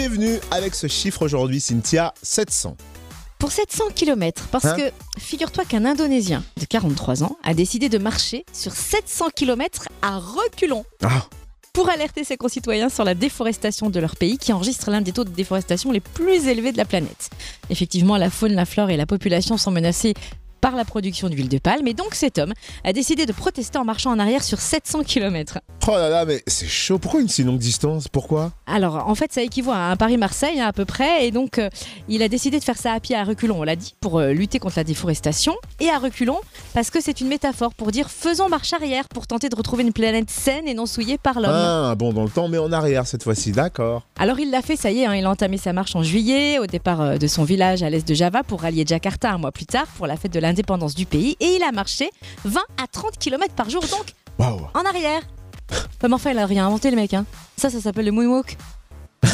Tu es venu avec ce chiffre aujourd'hui, Cynthia, 700. Pour 700 km, parce Hein que figure-toi qu'un Indonésien de 43 ans a décidé de marcher sur 700 km à reculons Ah, pour alerter ses concitoyens sur la déforestation de leur pays qui enregistre l'un des taux de déforestation les plus élevés de la planète. Effectivement, la faune, la flore et la population sont menacées par la production d'huile de palme et donc cet homme a décidé de protester en marchant en arrière sur 700 km. Oh là là, mais c'est chaud. Pourquoi une si longue distance? Pourquoi? Alors en fait ça équivaut à un Paris-Marseille hein, à peu près et donc euh, il a décidé de faire ça à pied à reculons, on l'a dit, pour euh, lutter contre la déforestation et à reculons parce que c'est une métaphore pour dire faisons marche arrière pour tenter de retrouver une planète saine et non souillée par l'homme. Ah, bon, dans le temps, mais en arrière cette fois-ci, d'accord. Alors il l'a fait, ça y est, hein, il a entamé sa marche en juillet au départ euh, de son village à l'est de Java pour rallier Jakarta un mois plus tard pour la fête de l'indépendance du pays et il a marché 20 à 30 km par jour donc en arrière. Comme enfin il a rien inventé le mec, hein. ça ça s'appelle le moonwalk.